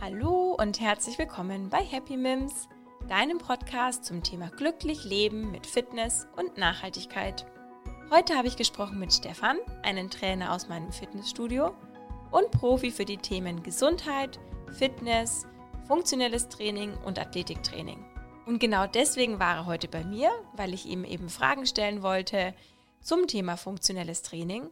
Hallo und herzlich willkommen bei Happy Mims, deinem Podcast zum Thema glücklich leben mit Fitness und Nachhaltigkeit. Heute habe ich gesprochen mit Stefan, einen Trainer aus meinem Fitnessstudio und Profi für die Themen Gesundheit, Fitness, funktionelles Training und Athletiktraining. Und genau deswegen war er heute bei mir, weil ich ihm eben Fragen stellen wollte zum Thema funktionelles Training,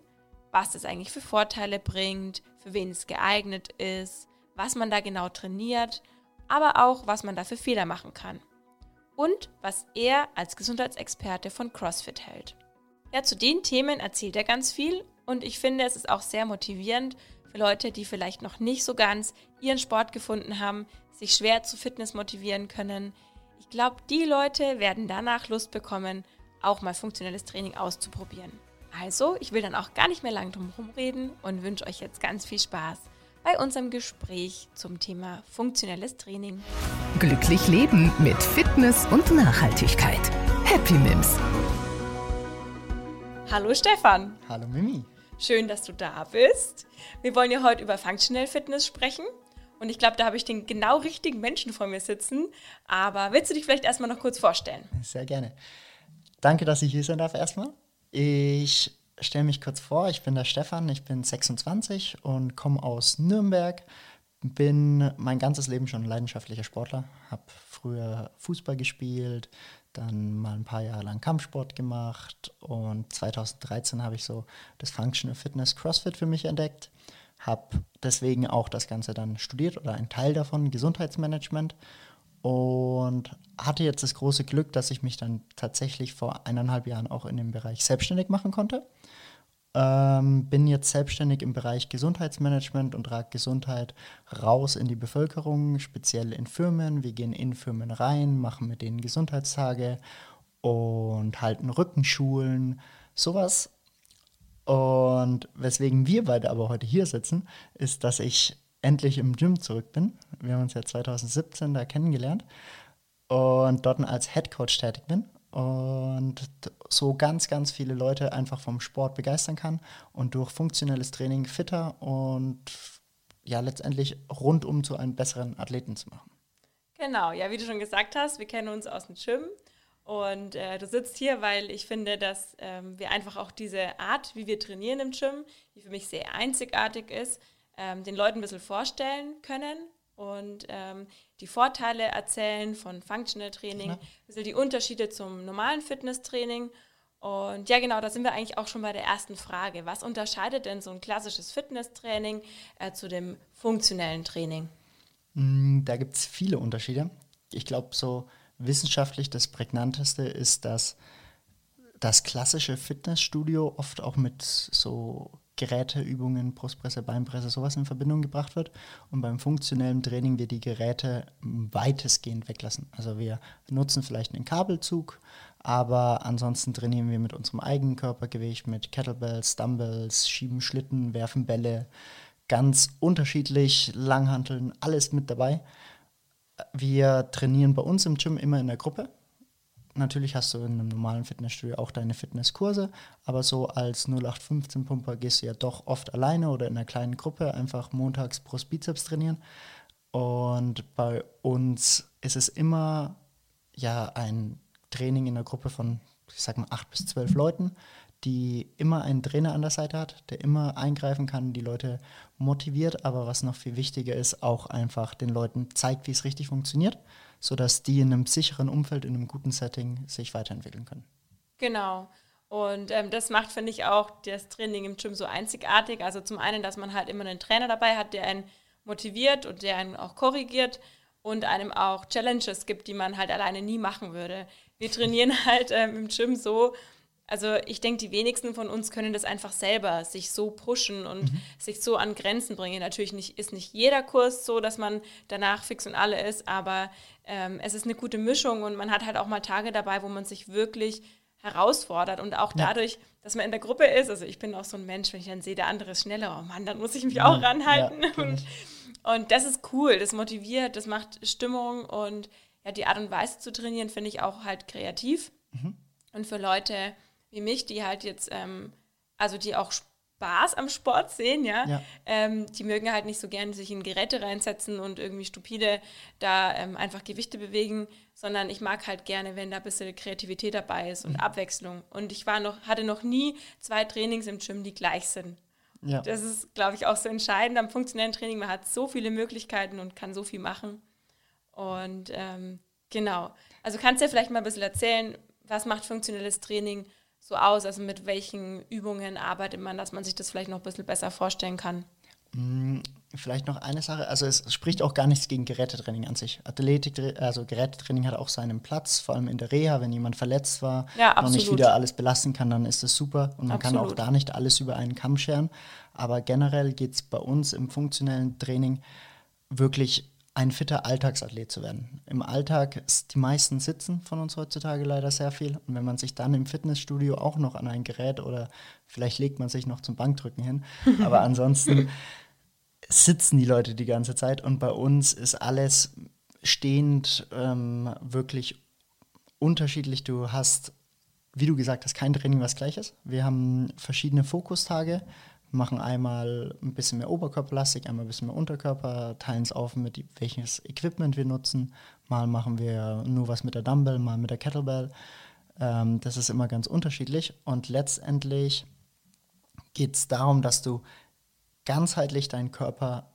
was es eigentlich für Vorteile bringt, für wen es geeignet ist, was man da genau trainiert, aber auch, was man da für Fehler machen kann. Und was er als Gesundheitsexperte von CrossFit hält. Ja, zu den Themen erzählt er ganz viel und ich finde, es ist auch sehr motivierend für Leute, die vielleicht noch nicht so ganz ihren Sport gefunden haben, sich schwer zu Fitness motivieren können, ich glaube, die Leute werden danach Lust bekommen, auch mal funktionelles Training auszuprobieren. Also, ich will dann auch gar nicht mehr lang drum herum reden und wünsche euch jetzt ganz viel Spaß bei unserem Gespräch zum Thema funktionelles Training. Glücklich leben mit Fitness und Nachhaltigkeit. Happy Mims. Hallo Stefan. Hallo Mimi. Schön, dass du da bist. Wir wollen ja heute über Functional Fitness sprechen und ich glaube, da habe ich den genau richtigen Menschen vor mir sitzen. Aber willst du dich vielleicht erstmal noch kurz vorstellen? Sehr gerne. Danke, dass ich hier sein darf erstmal. Ich stelle mich kurz vor, ich bin der Stefan, ich bin 26 und komme aus Nürnberg. Bin mein ganzes Leben schon leidenschaftlicher Sportler, habe früher Fußball gespielt, dann mal ein paar Jahre lang Kampfsport gemacht und 2013 habe ich so das Functional Fitness CrossFit für mich entdeckt habe deswegen auch das Ganze dann studiert oder ein Teil davon, Gesundheitsmanagement. Und hatte jetzt das große Glück, dass ich mich dann tatsächlich vor eineinhalb Jahren auch in dem Bereich selbstständig machen konnte. Ähm, bin jetzt selbstständig im Bereich Gesundheitsmanagement und trage Gesundheit raus in die Bevölkerung, speziell in Firmen. Wir gehen in Firmen rein, machen mit denen Gesundheitstage und halten Rückenschulen. Sowas und weswegen wir beide aber heute hier sitzen, ist, dass ich endlich im Gym zurück bin. Wir haben uns ja 2017 da kennengelernt und dort als Head Coach tätig bin und so ganz, ganz viele Leute einfach vom Sport begeistern kann und durch funktionelles Training fitter und ja letztendlich rundum zu einem besseren Athleten zu machen. Genau, ja, wie du schon gesagt hast, wir kennen uns aus dem Gym und äh, du sitzt hier, weil ich finde, dass ähm, wir einfach auch diese Art, wie wir trainieren im Gym, die für mich sehr einzigartig ist, ähm, den Leuten ein bisschen vorstellen können und ähm, die Vorteile erzählen von Functional Training, ein bisschen die Unterschiede zum normalen Fitnesstraining. Und ja, genau, da sind wir eigentlich auch schon bei der ersten Frage. Was unterscheidet denn so ein klassisches Fitnesstraining äh, zu dem funktionellen Training? Mm, da gibt es viele Unterschiede. Ich glaube, so wissenschaftlich das Prägnanteste ist, dass das klassische Fitnessstudio oft auch mit so Geräteübungen, Brustpresse, Beinpresse, sowas in Verbindung gebracht wird. Und beim funktionellen Training wir die Geräte weitestgehend weglassen. Also wir nutzen vielleicht einen Kabelzug, aber ansonsten trainieren wir mit unserem eigenen Körpergewicht, mit Kettlebells, Dumbbells, schieben Schlitten, werfen Bälle, ganz unterschiedlich, Langhanteln, alles mit dabei. Wir trainieren bei uns im Gym immer in der Gruppe. Natürlich hast du in einem normalen Fitnessstudio auch deine Fitnesskurse, aber so als 0815-Pumper gehst du ja doch oft alleine oder in einer kleinen Gruppe einfach montags Brust Bizeps trainieren. Und bei uns ist es immer ja ein Training in der Gruppe von, ich sag mal, acht bis zwölf Leuten, die immer einen Trainer an der Seite hat, der immer eingreifen kann, die Leute motiviert, aber was noch viel wichtiger ist, auch einfach den Leuten zeigt, wie es richtig funktioniert, sodass die in einem sicheren Umfeld, in einem guten Setting sich weiterentwickeln können. Genau. Und ähm, das macht, finde ich, auch das Training im Gym so einzigartig. Also zum einen, dass man halt immer einen Trainer dabei hat, der einen motiviert und der einen auch korrigiert und einem auch Challenges gibt, die man halt alleine nie machen würde. Wir trainieren halt ähm, im Gym so, also ich denke, die wenigsten von uns können das einfach selber sich so pushen und mhm. sich so an Grenzen bringen. Natürlich nicht, ist nicht jeder Kurs so, dass man danach fix und alle ist, aber ähm, es ist eine gute Mischung und man hat halt auch mal Tage dabei, wo man sich wirklich herausfordert und auch ja. dadurch, dass man in der Gruppe ist. Also ich bin auch so ein Mensch, wenn ich dann sehe, der andere ist schneller, oh Mann, dann muss ich mich ja. auch ranhalten. Ja, und, und das ist cool, das motiviert, das macht Stimmung und ja, die Art und Weise zu trainieren finde ich auch halt kreativ. Mhm. Und für Leute, wie mich, die halt jetzt, ähm, also die auch Spaß am Sport sehen, ja. Ja. Ähm, die mögen halt nicht so gerne sich in Geräte reinsetzen und irgendwie stupide da ähm, einfach Gewichte bewegen, sondern ich mag halt gerne, wenn da ein bisschen Kreativität dabei ist und Abwechslung. Und ich war noch, hatte noch nie zwei Trainings im Gym, die gleich sind. Ja. Das ist, glaube ich, auch so entscheidend am funktionellen Training. Man hat so viele Möglichkeiten und kann so viel machen. Und ähm, genau. Also kannst du ja vielleicht mal ein bisschen erzählen, was macht funktionelles Training so aus? Also mit welchen Übungen arbeitet man, dass man sich das vielleicht noch ein bisschen besser vorstellen kann? Vielleicht noch eine Sache, also es spricht auch gar nichts gegen Gerätetraining an sich. Athletik, also Gerätetraining hat auch seinen Platz, vor allem in der Reha, wenn jemand verletzt war, Ja, noch nicht absolut. wieder alles belasten kann, dann ist das super und man kann auch Absolut. da nicht alles über einen Kamm scheren. Aber generell geht es bei uns im funktionellen Training wirklich ein fitter Alltagsathlet zu werden. Im Alltag ist die meisten sitzen von uns heutzutage leider sehr viel. Und wenn man sich dann im Fitnessstudio auch noch an ein Gerät oder vielleicht legt man sich noch zum Bankdrücken hin, aber ansonsten sitzen die Leute die ganze Zeit und bei uns ist alles stehend ähm, wirklich unterschiedlich. Du hast, wie du gesagt hast, kein Training, was gleich ist. Wir haben verschiedene Fokustage, machen einmal ein bisschen mehr Oberkörperlastik, einmal ein bisschen mehr Unterkörper, teilen es auf, mit welches Equipment wir nutzen. Mal machen wir nur was mit der Dumbbell, mal mit der Kettlebell. Ähm, das ist immer ganz unterschiedlich und letztendlich geht es darum, dass du ganzheitlich deinen Körper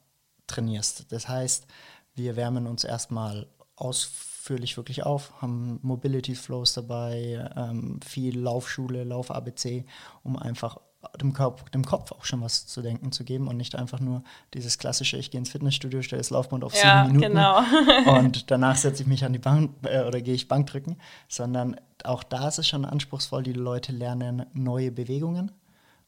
trainierst. Das heißt, wir wärmen uns erstmal ausführlich wirklich auf, haben Mobility Flows dabei, ähm, viel Laufschule, Lauf-ABC, um einfach dem, Körp dem Kopf auch schon was zu denken zu geben und nicht einfach nur dieses klassische, ich gehe ins Fitnessstudio, stelle das Laufband auf Ja, sieben Minuten genau. und danach setze ich mich an die Bank äh, oder gehe ich Bankdrücken, sondern auch da ist es schon anspruchsvoll, die Leute lernen neue Bewegungen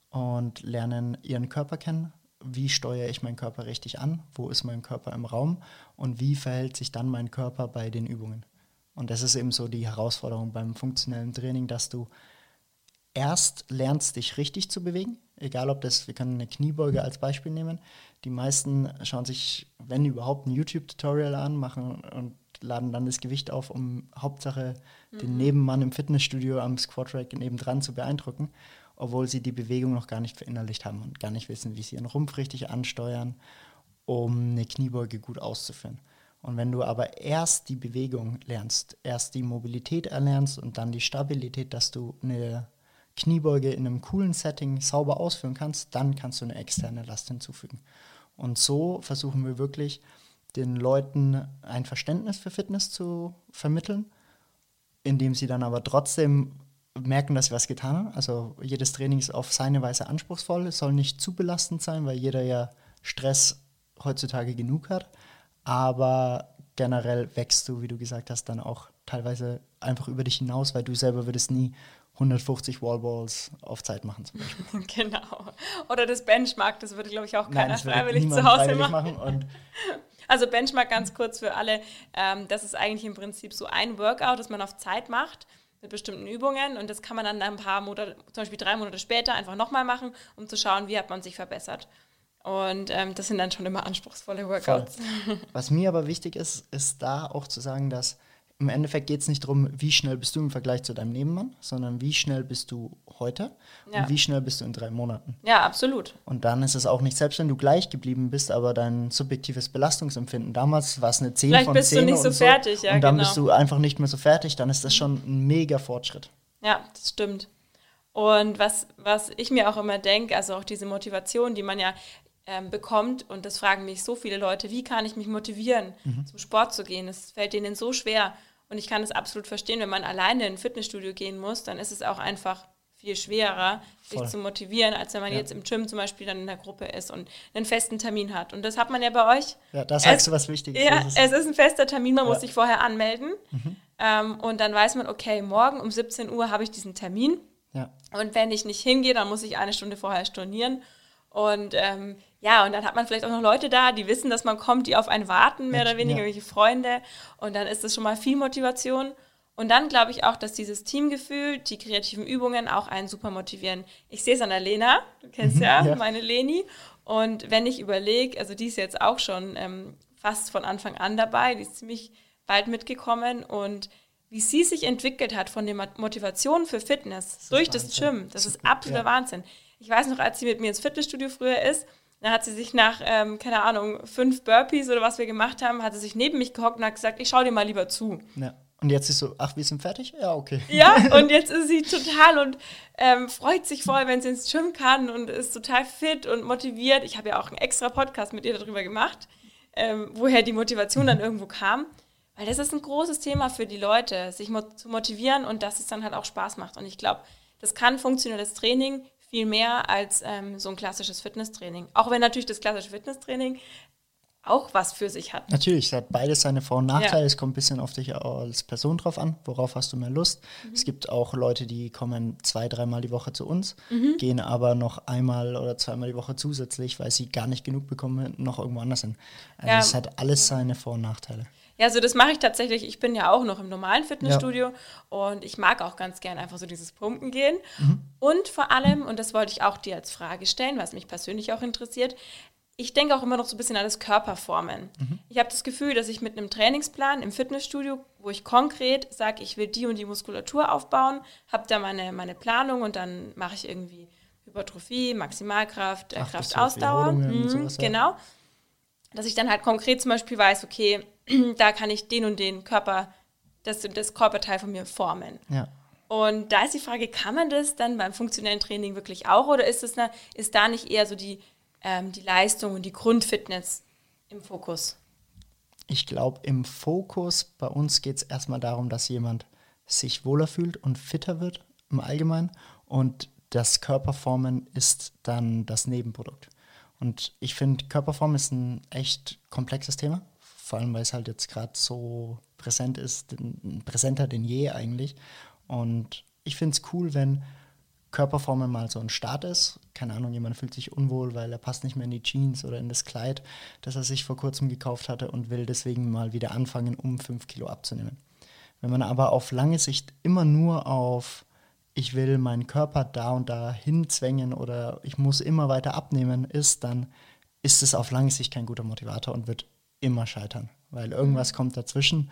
und lernen ihren Körper kennen. Wie steuere ich meinen Körper richtig an? Wo ist mein Körper im Raum? Und wie verhält sich dann mein Körper bei den Übungen? Und das ist eben so die Herausforderung beim funktionellen Training, dass du erst lernst, dich richtig zu bewegen. Egal ob das, wir können eine Kniebeuge als Beispiel nehmen. Die meisten schauen sich, wenn überhaupt, ein YouTube-Tutorial an, machen und laden dann das Gewicht auf, um Hauptsache den Nebenmann im Fitnessstudio am Squat-Rack nebendran zu beeindrucken, obwohl sie die Bewegung noch gar nicht verinnerlicht haben und gar nicht wissen, wie sie ihren Rumpf richtig ansteuern, um eine Kniebeuge gut auszuführen. Und wenn du aber erst die Bewegung lernst, erst die Mobilität erlernst und dann die Stabilität, dass du eine Kniebeuge in einem coolen Setting sauber ausführen kannst, dann kannst du eine externe Last hinzufügen. Und so versuchen wir wirklich den Leuten ein Verständnis für Fitness zu vermitteln, indem sie dann aber trotzdem merken, dass sie was getan haben. Also jedes Training ist auf seine Weise anspruchsvoll. Es soll nicht zu belastend sein, weil jeder ja Stress heutzutage genug hat. Aber generell wächst du, wie du gesagt hast, dann auch teilweise einfach über dich hinaus, weil du selber würdest nie 150 Wallballs auf Zeit machen zum Beispiel. genau. Oder das Benchmark, das würde, glaube ich, auch keiner würde freiwillig zu Hause freiwillig machen. machen. Also Benchmark ganz kurz für alle. Ähm, das ist eigentlich im Prinzip so ein Workout, das man auf Zeit macht mit bestimmten Übungen und das kann man dann ein paar Monate, zum Beispiel drei Monate später einfach nochmal machen, um zu schauen, wie hat man sich verbessert. Und ähm, das sind dann schon immer anspruchsvolle Workouts. Was mir aber wichtig ist, ist da auch zu sagen, dass im Endeffekt geht es nicht darum, wie schnell bist du im Vergleich zu deinem Nebenmann, sondern wie schnell bist du heute Ja. und wie schnell bist du in drei Monaten. Ja, absolut. Und dann ist es auch nicht, selbst wenn du gleich geblieben bist, aber dein subjektives Belastungsempfinden, damals war es eine 10 Vielleicht von bist du 10 nicht und so fertig, ja, Und dann genau. bist du einfach nicht mehr so fertig, dann ist das schon ein mega Fortschritt. Ja, das stimmt. Und was, was ich mir auch immer denke, also auch diese Motivation, die man ja ähm, bekommt, und das fragen mich so viele Leute, wie kann ich mich motivieren, zum Sport zu gehen? Das fällt denen so schwer. Und ich kann es absolut verstehen, wenn man alleine in ein Fitnessstudio gehen muss, dann ist es auch einfach viel schwerer, Voll. sich zu motivieren, als wenn man Ja. jetzt im Gym zum Beispiel dann in der Gruppe ist und einen festen Termin hat. Und das hat man ja bei euch. Ja, da sagst Es- du was Wichtiges. Ja, Das ist- es ist ein fester Termin, man Ja. Mhm. muss sich vorher anmelden. Ähm, und dann weiß man, okay, morgen um 17 Uhr habe ich diesen Termin. ja. Und wenn ich nicht hingehe, dann muss ich eine Stunde vorher stornieren. Und ähm, ja, und dann hat man vielleicht auch noch Leute da, die wissen, dass man kommt, die auf einen warten, mehr oder weniger, ja. welche Freunde. Und dann ist das schon mal viel Motivation. Und dann glaube ich auch, dass dieses Teamgefühl, die kreativen Übungen auch einen super motivieren. Ich sehe es an der Lena, du kennst ja, ja. meine Leni. Und wenn ich überlege, also die ist jetzt auch schon ähm, fast von Anfang an dabei, die ist ziemlich bald mitgekommen und wie sie sich entwickelt hat von der Mo- Motivation für Fitness durch das Wahnsinn. Gym, das ist absoluter ja. Wahnsinn. Ich weiß noch, als sie mit mir ins Fitnessstudio früher ist, dann hat sie sich nach, ähm, keine Ahnung, fünf Burpees oder was wir gemacht haben, hat sie sich neben mich gehockt und hat gesagt, ich schau dir mal lieber zu. Ja. Und jetzt ist so, ach, wir sind fertig? Ja, okay. Ja, und jetzt ist sie total und ähm, freut sich voll, wenn sie ins Gym kann und ist total fit und motiviert. Ich habe ja auch einen extra Podcast mit ihr darüber gemacht, ähm, woher die Motivation dann irgendwo kam. Weil das ist ein großes Thema für die Leute, sich mo zu motivieren und dass es dann halt auch Spaß macht. Und ich glaube, das kann funktionelles Training viel mehr als ähm, so ein klassisches Fitnesstraining. Auch wenn natürlich das klassische Fitnesstraining auch was für sich hat. Natürlich, es hat beides seine Vor- und Nachteile. Ja. Es kommt ein bisschen auf dich als Person drauf an, worauf hast du mehr Lust. Mhm. Es gibt auch Leute, die kommen zwei, dreimal die Woche zu uns, mhm. gehen aber noch einmal oder zweimal die Woche zusätzlich, weil sie gar nicht genug bekommen, noch irgendwo anders hin. Also ja. es hat alles seine Vor- und Nachteile. Ja, also das mache ich tatsächlich. Ich bin ja auch noch im normalen Fitnessstudio ja. und ich mag auch ganz gern einfach so dieses Pumpen gehen. Mhm. Und vor allem, und das wollte ich auch dir als Frage stellen, was mich persönlich auch interessiert, ich denke auch immer noch so ein bisschen an das Körperformen. Mhm. Ich habe das Gefühl, dass ich mit einem Trainingsplan im Fitnessstudio, wo ich konkret sage, ich will die und die Muskulatur aufbauen, habe da meine, meine Planung und dann mache ich irgendwie Hypertrophie, Maximalkraft, äh, Kraftausdauer. Mhm, sowas, ja. Genau. Dass ich dann halt konkret zum Beispiel weiß, okay, da kann ich den und den Körper, das, das Körperteil von mir formen. Ja. Und da ist die Frage, kann man das dann beim funktionellen Training wirklich auch oder ist, das eine, ist da nicht eher so die, ähm, die Leistung und die Grundfitness im Fokus? Ich glaube, im Fokus bei uns geht es erstmal darum, dass jemand sich wohler fühlt und fitter wird im Allgemeinen und das Körperformen ist dann das Nebenprodukt. Und ich finde, Körperform ist ein echt komplexes Thema vor allem weil es halt jetzt gerade so präsent ist, präsenter denn je eigentlich. Und ich finde es cool, wenn Körperformen mal so ein Start ist. Keine Ahnung, jemand fühlt sich unwohl, weil er passt nicht mehr in die Jeans oder in das Kleid, das er sich vor kurzem gekauft hatte und will deswegen mal wieder anfangen, um fünf Kilo abzunehmen. Wenn man aber auf lange Sicht immer nur auf ich will meinen Körper da und da hinzwängen oder ich muss immer weiter abnehmen ist, dann ist es auf lange Sicht kein guter Motivator und wird immer scheitern, weil irgendwas kommt dazwischen.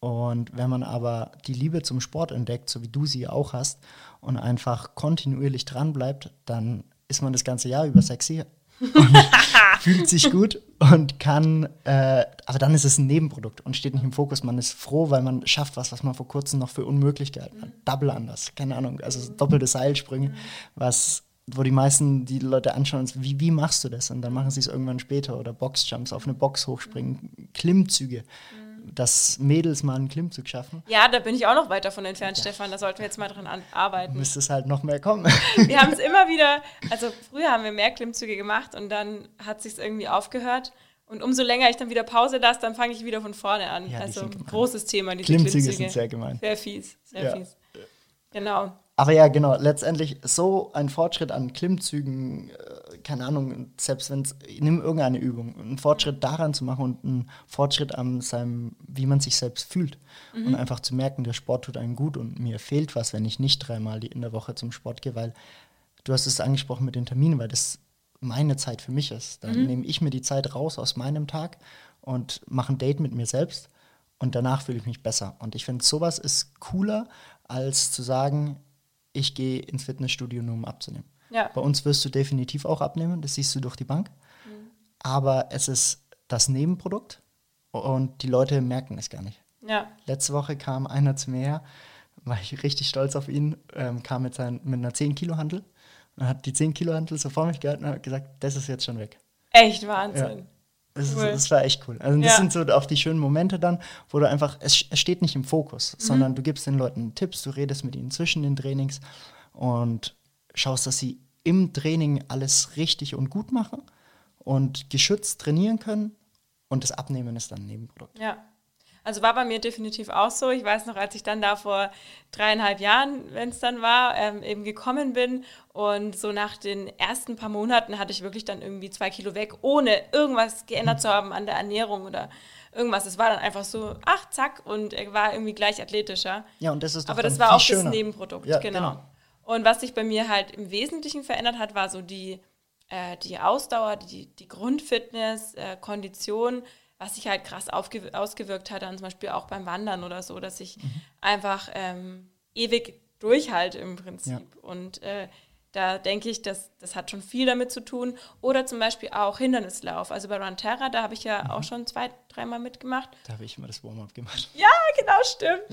Und wenn man aber die Liebe zum Sport entdeckt, so wie du sie auch hast, und einfach kontinuierlich dran bleibt, dann ist man das ganze Jahr über sexy und fühlt sich gut und kann, äh, aber dann ist es ein Nebenprodukt und steht nicht im Fokus. Man ist froh, weil man schafft was, was man vor kurzem noch für unmöglich gehalten hat. Double anders, keine Ahnung, also doppelte Seilsprünge, was wo die meisten die Leute anschauen und wie, wie machst du das? Und dann machen sie es irgendwann später oder Boxjumps, auf eine Box hochspringen, Klimmzüge. Mhm. Dass Mädels mal einen Klimmzug schaffen. Ja, da bin ich auch noch weiter von entfernt, ja. Stefan. Da sollten wir jetzt mal dran arbeiten. Müsste es halt noch mehr kommen. Wir haben es immer wieder, also früher haben wir mehr Klimmzüge gemacht und dann hat es sich irgendwie aufgehört. Und umso länger ich dann wieder Pause lasse, dann fange ich wieder von vorne an. Ja, also großes Thema, diese Klimmzüge. Klimmzüge sind sehr gemein. Sehr fies, sehr ja. fies. Genau. Aber ja, genau, letztendlich so ein Fortschritt an Klimmzügen, äh, keine Ahnung, selbst wenn es, nimm irgendeine Übung, einen Fortschritt daran zu machen und einen Fortschritt an seinem, wie man sich selbst fühlt. Mhm. Und einfach zu merken, der Sport tut einem gut und mir fehlt was, wenn ich nicht dreimal in der Woche zum Sport gehe, weil du hast es angesprochen mit den Terminen, weil das meine Zeit für mich ist. Dann mhm. nehme ich mir die Zeit raus aus meinem Tag und mache ein Date mit mir selbst und danach fühle ich mich besser. Und ich finde, sowas ist cooler, als zu sagen, ich gehe ins Fitnessstudio nur um abzunehmen. Ja. Bei uns wirst du definitiv auch abnehmen, das siehst du durch die Bank. Mhm. Aber es ist das Nebenprodukt und die Leute merken es gar nicht. Ja. Letzte Woche kam einer zu mir her, war ich richtig stolz auf ihn, ähm, kam mit, sein, mit einer 10 Kilo Handel und hat die 10 Kilo Handel so vor mich gehalten und hat gesagt, das ist jetzt schon weg. Echt Wahnsinn. Ja. Das, cool. ist, das, war echt cool. Also das ja. sind so auch die schönen Momente dann, wo du einfach, es, es steht nicht im Fokus, mhm. sondern du gibst den Leuten Tipps, du redest mit ihnen zwischen den Trainings und schaust, dass sie im Training alles richtig und gut machen und geschützt trainieren können und das Abnehmen ist dann ein Nebenprodukt. Ja, also war bei mir definitiv auch so. Ich weiß noch, als ich dann da vor dreieinhalb Jahren, wenn es dann war, ähm, eben gekommen bin und so nach den ersten paar Monaten hatte ich wirklich dann irgendwie zwei Kilo weg, ohne irgendwas geändert zu haben an der Ernährung oder irgendwas. Es war dann einfach so, ach, zack, und er war irgendwie gleich athletischer. Ja, und das ist doch Aber das war auch schöner. das Nebenprodukt, ja, genau. genau. Und was sich bei mir halt im Wesentlichen verändert hat, war so die, äh, die Ausdauer, die, die Grundfitness, äh, Kondition, was sich halt krass ausgewirkt hat, dann zum Beispiel auch beim Wandern oder so, dass ich mhm. einfach ähm, ewig durchhalte im Prinzip. Ja. Und äh, Da denke ich, dass, das hat schon viel damit zu tun. Oder zum Beispiel auch Hindernislauf. Also bei Run Terra, da habe ich ja mhm. auch schon zwei, dreimal mitgemacht. Da habe ich immer das Warm-up gemacht. Ja, genau, stimmt.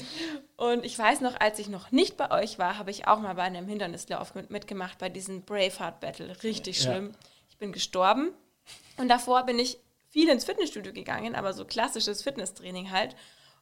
Und ich weiß noch, als ich noch nicht bei euch war, habe ich auch mal bei einem Hindernislauf mitgemacht, bei diesem Braveheart Battle. Richtig schlimm. Ja. Ich bin gestorben. Und davor bin ich viel ins Fitnessstudio gegangen, aber so klassisches Fitnesstraining halt.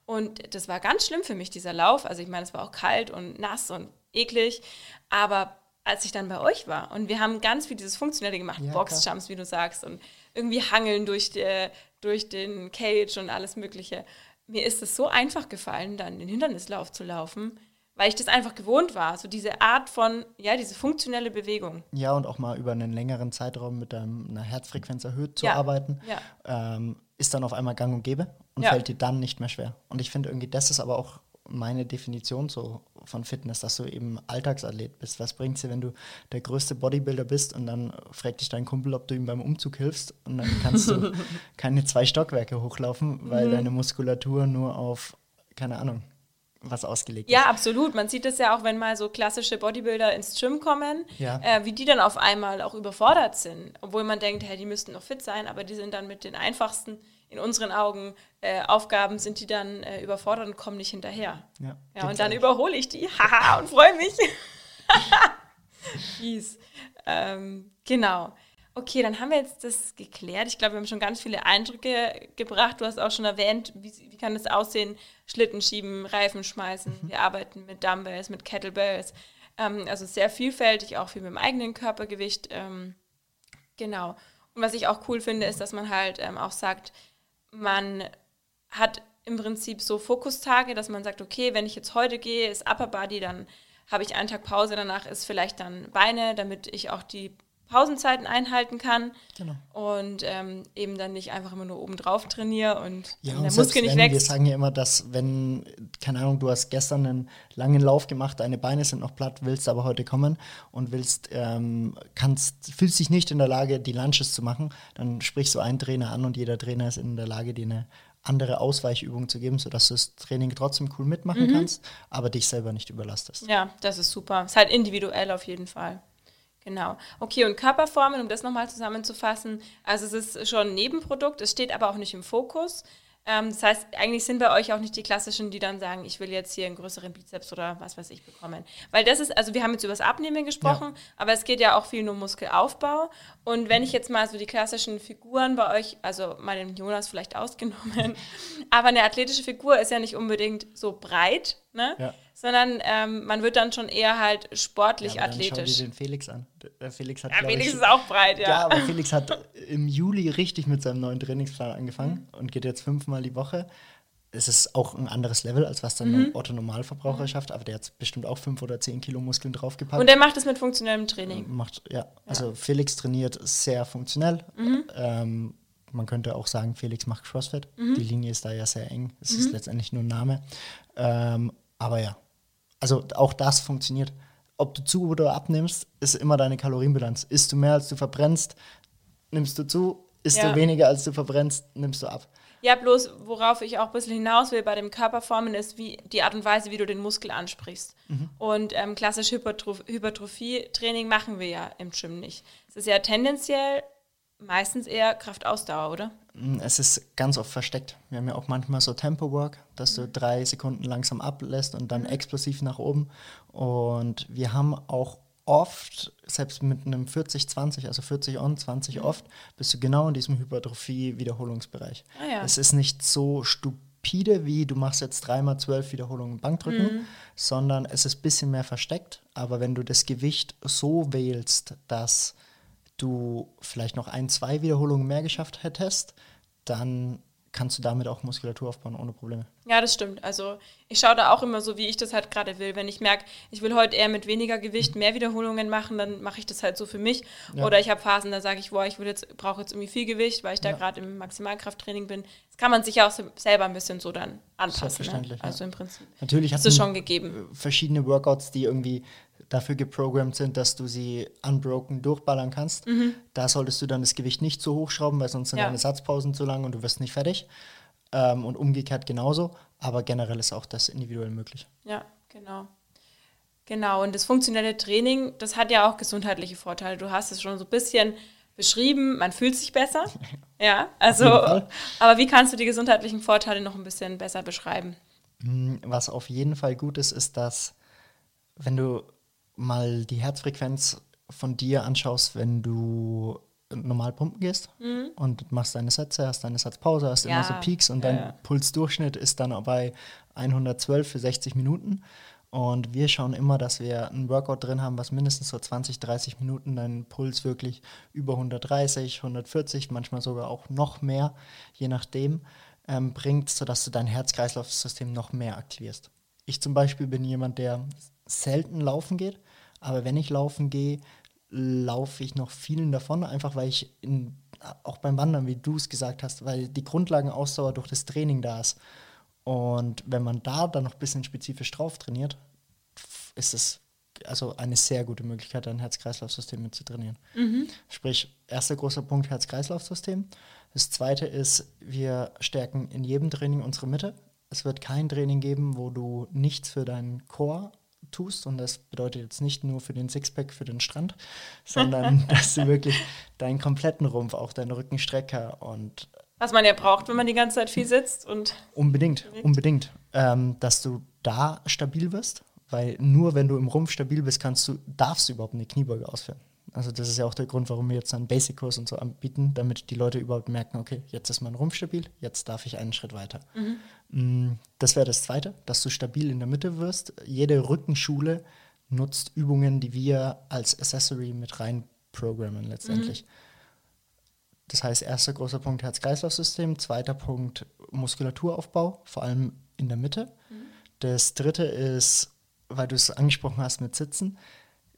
Und das war ganz schlimm für mich, dieser Lauf. Also ich meine, es war auch kalt und nass und eklig. Aber als ich dann bei euch war. Und wir haben ganz viel dieses Funktionelle gemacht, ja, Boxjumps, wie du sagst, und irgendwie Hangeln durch, die, durch den Cage und alles Mögliche. Mir ist es so einfach gefallen, dann den Hindernislauf zu laufen, weil ich das einfach gewohnt war. So diese Art von, ja, diese funktionelle Bewegung. Ja, und auch mal über einen längeren Zeitraum mit einer Herzfrequenz erhöht zu ja. arbeiten, ja. Ähm, ist dann auf einmal gang und gäbe und fällt dir dann nicht mehr schwer. Und ich finde irgendwie, das ist aber auch meine Definition so von Fitness, dass du eben Alltagsathlet bist. Was bringt es dir, wenn du der größte Bodybuilder bist und dann fragt dich dein Kumpel, ob du ihm beim Umzug hilfst und dann kannst du keine zwei Stockwerke hochlaufen, weil mhm. deine Muskulatur nur auf, keine Ahnung, was ausgelegt ja, ist. Ja, absolut. Man sieht es ja auch, wenn mal so klassische Bodybuilder ins Gym kommen, ja. äh, wie die dann auf einmal auch überfordert sind. Obwohl man denkt, hey, die müssten noch fit sein, aber die sind dann mit den einfachsten in unseren Augen äh, Aufgaben sind die dann äh, überfordert und kommen nicht hinterher. Ja, ja und dann überhole ich die, haha, und freue mich. Fies. Ähm, genau. Okay, dann haben wir jetzt das geklärt. Ich glaube, wir haben schon ganz viele Eindrücke gebracht. Du hast auch schon erwähnt, wie, wie kann das aussehen? Schlitten schieben, Reifen schmeißen. Mhm. Wir arbeiten mit Dumbbells, mit Kettlebells. Ähm, also sehr vielfältig, auch viel mit dem eigenen Körpergewicht. Ähm, genau. Und was ich auch cool finde, ist, dass man halt ähm, auch sagt, man hat im Prinzip so Fokustage, dass man sagt, okay, wenn ich jetzt heute gehe, ist Upper Body, dann habe ich einen Tag Pause, danach ist vielleicht dann Beine, damit ich auch die Pausenzeiten einhalten kann genau. und ähm, eben dann nicht einfach immer nur oben drauf trainiere und ja, der und Muskel nicht wächst. Wir sagen ja immer, dass wenn, keine Ahnung, du hast gestern einen langen Lauf gemacht, deine Beine sind noch platt, willst aber heute kommen und willst, ähm, kannst, fühlst dich nicht in der Lage, die Lunches zu machen, dann sprichst du einen Trainer an und jeder Trainer ist in der Lage, dir eine andere Ausweichübungen zu geben, sodass du das Training trotzdem cool mitmachen mhm. kannst, aber dich selber nicht überlastest. Ja, das ist super. Ist halt individuell auf jeden Fall. Genau. Okay, und Körperformen, um das nochmal zusammenzufassen, also es ist schon ein Nebenprodukt, es steht aber auch nicht im Fokus. Ähm, das heißt, eigentlich sind bei euch auch nicht die klassischen, die dann sagen, ich will jetzt hier einen größeren Bizeps oder was weiß ich bekommen. Weil das ist, also wir haben jetzt über das Abnehmen gesprochen, ja. aber es geht ja auch viel nur Muskelaufbau. Und wenn ich jetzt mal so die klassischen Figuren bei euch, also mal den Jonas vielleicht ausgenommen, aber eine athletische Figur ist ja nicht unbedingt so breit, ne? Ja sondern ähm, man wird dann schon eher halt sportlich ja, athletisch. Schau dir den Felix an. Der Felix hat, ja, Felix ich, ist auch breit, ja. Ja, aber Felix hat im Juli richtig mit seinem neuen Trainingsplan angefangen mhm. und geht jetzt fünfmal die Woche. Es ist auch ein anderes Level, als was dann mhm. ein Otto Normalverbraucher mhm. schafft, aber der hat bestimmt auch fünf oder zehn Kilo Muskeln draufgepackt. Und der macht es mit funktionellem Training. Macht, ja. ja. Also Felix trainiert sehr funktionell. Mhm. Ähm, man könnte auch sagen, Felix macht CrossFit. Mhm. Die Linie ist da ja sehr eng. Es ist mhm. letztendlich nur ein Name. Ähm, aber ja, also auch das funktioniert. Ob du zu oder abnimmst, ist immer deine Kalorienbilanz. Isst du mehr, als du verbrennst, nimmst du zu. Isst ja. du weniger, als du verbrennst, nimmst du ab. Ja, bloß worauf ich auch ein bisschen hinaus will bei dem Körperformen ist wie die Art und Weise, wie du den Muskel ansprichst. Mhm. Und ähm, klassisch Hypertrophie-Training machen wir ja im Gym nicht. Es ist ja tendenziell meistens eher Kraftausdauer, oder? Mm, es ist ganz oft versteckt. Wir haben ja auch manchmal so Tempo-Work, dass du drei Sekunden langsam ablässt und dann mhm. explosiv nach oben. Und wir haben auch oft, selbst mit einem 40-20, also 40 on, 20 mhm. oft, bist du genau in diesem Hypertrophie-Wiederholungsbereich. Ah, ja. Es ist nicht so stupide, wie du machst jetzt dreimal zwölf Wiederholungen Bankdrücken, mhm. sondern es ist ein bisschen mehr versteckt. Aber wenn du das Gewicht so wählst, dass du vielleicht noch ein, zwei Wiederholungen mehr geschafft hättest, dann kannst du damit auch Muskulatur aufbauen ohne Probleme. Ja, das stimmt. Also ich schaue da auch immer so, wie ich das halt gerade will. Wenn ich merke, ich will heute eher mit weniger Gewicht mehr Wiederholungen machen, dann mache ich das halt so für mich. Ja. Oder ich habe Phasen, da sage ich, boah, ich jetzt brauche jetzt irgendwie viel Gewicht, weil ich da ja. gerade im Maximalkrafttraining bin. Kann man sich ja auch selber ein bisschen so dann anpassen. Ne? Selbstverständlich. Ne? Also im Prinzip. Natürlich hast du schon gegeben. Verschiedene Workouts, die irgendwie dafür geprogrammt sind, dass du sie unbroken durchballern kannst. Mhm. Da solltest du dann das Gewicht nicht zu hoch schrauben, weil sonst sind ja. deine Satzpausen zu lang und du wirst nicht fertig. Ähm, und umgekehrt genauso. Aber generell ist auch das individuell möglich. Ja, genau. Genau, und das funktionelle Training, das hat ja auch gesundheitliche Vorteile. Du hast es schon so ein bisschen beschrieben, man fühlt sich besser. Ja, also, aber wie kannst du die gesundheitlichen Vorteile noch ein bisschen besser beschreiben? Hm, was auf jeden Fall gut ist, ist, dass wenn du mal die Herzfrequenz von dir anschaust, wenn du normal pumpen gehst mhm. und machst deine Sätze, hast deine Satzpause, hast ja. immer so Peaks und dein ja. Pulsdurchschnitt ist dann bei 112 für 60 Minuten. Und wir schauen immer, dass wir ein Workout drin haben, was mindestens so 20, 30 Minuten deinen Puls wirklich über 130, 140, manchmal sogar auch noch mehr, je nachdem, ähm, bringt, sodass du dein Herz-Kreislauf-System noch mehr aktivierst. Ich zum Beispiel bin jemand, der selten laufen geht, aber wenn ich laufen gehe, laufe ich noch vielen davon, einfach weil ich in, auch beim Wandern, wie du es gesagt hast, weil die Grundlagenausdauer durch das Training da ist. Und wenn man da dann noch ein bisschen spezifisch drauf trainiert, ist es also eine sehr gute Möglichkeit, ein Herz-Kreislauf-System mit zu trainieren. Mhm. Sprich, erster großer Punkt Herz-Kreislauf-System. Das zweite ist, wir stärken in jedem Training unsere Mitte. Es wird kein Training geben, wo du nichts für deinen Core tust. Und das bedeutet jetzt nicht nur für den Sixpack für den Strand, sondern dass du wirklich deinen kompletten Rumpf, auch deinen Rückenstrecker und was man ja braucht, wenn man die ganze Zeit viel sitzt und. Unbedingt, bewegt. unbedingt. Ähm, dass du da stabil wirst, weil nur wenn du im Rumpf stabil bist, kannst du, darfst du überhaupt eine Kniebeuge ausführen. Also das ist ja auch der Grund, warum wir jetzt einen Basic-Kurs und so anbieten, damit die Leute überhaupt merken, okay, jetzt ist mein Rumpf stabil, jetzt darf ich einen Schritt weiter. Mhm. Mm, das wäre das Zweite, dass du stabil in der Mitte wirst. Jede Rückenschule nutzt Übungen, die wir als Accessory mit rein programmen letztendlich. Mhm. Das heißt, erster großer Punkt Herz-Kreislauf-System, zweiter Punkt Muskulaturaufbau, vor allem in der Mitte. Mhm. Das dritte ist, weil du es angesprochen hast mit Sitzen,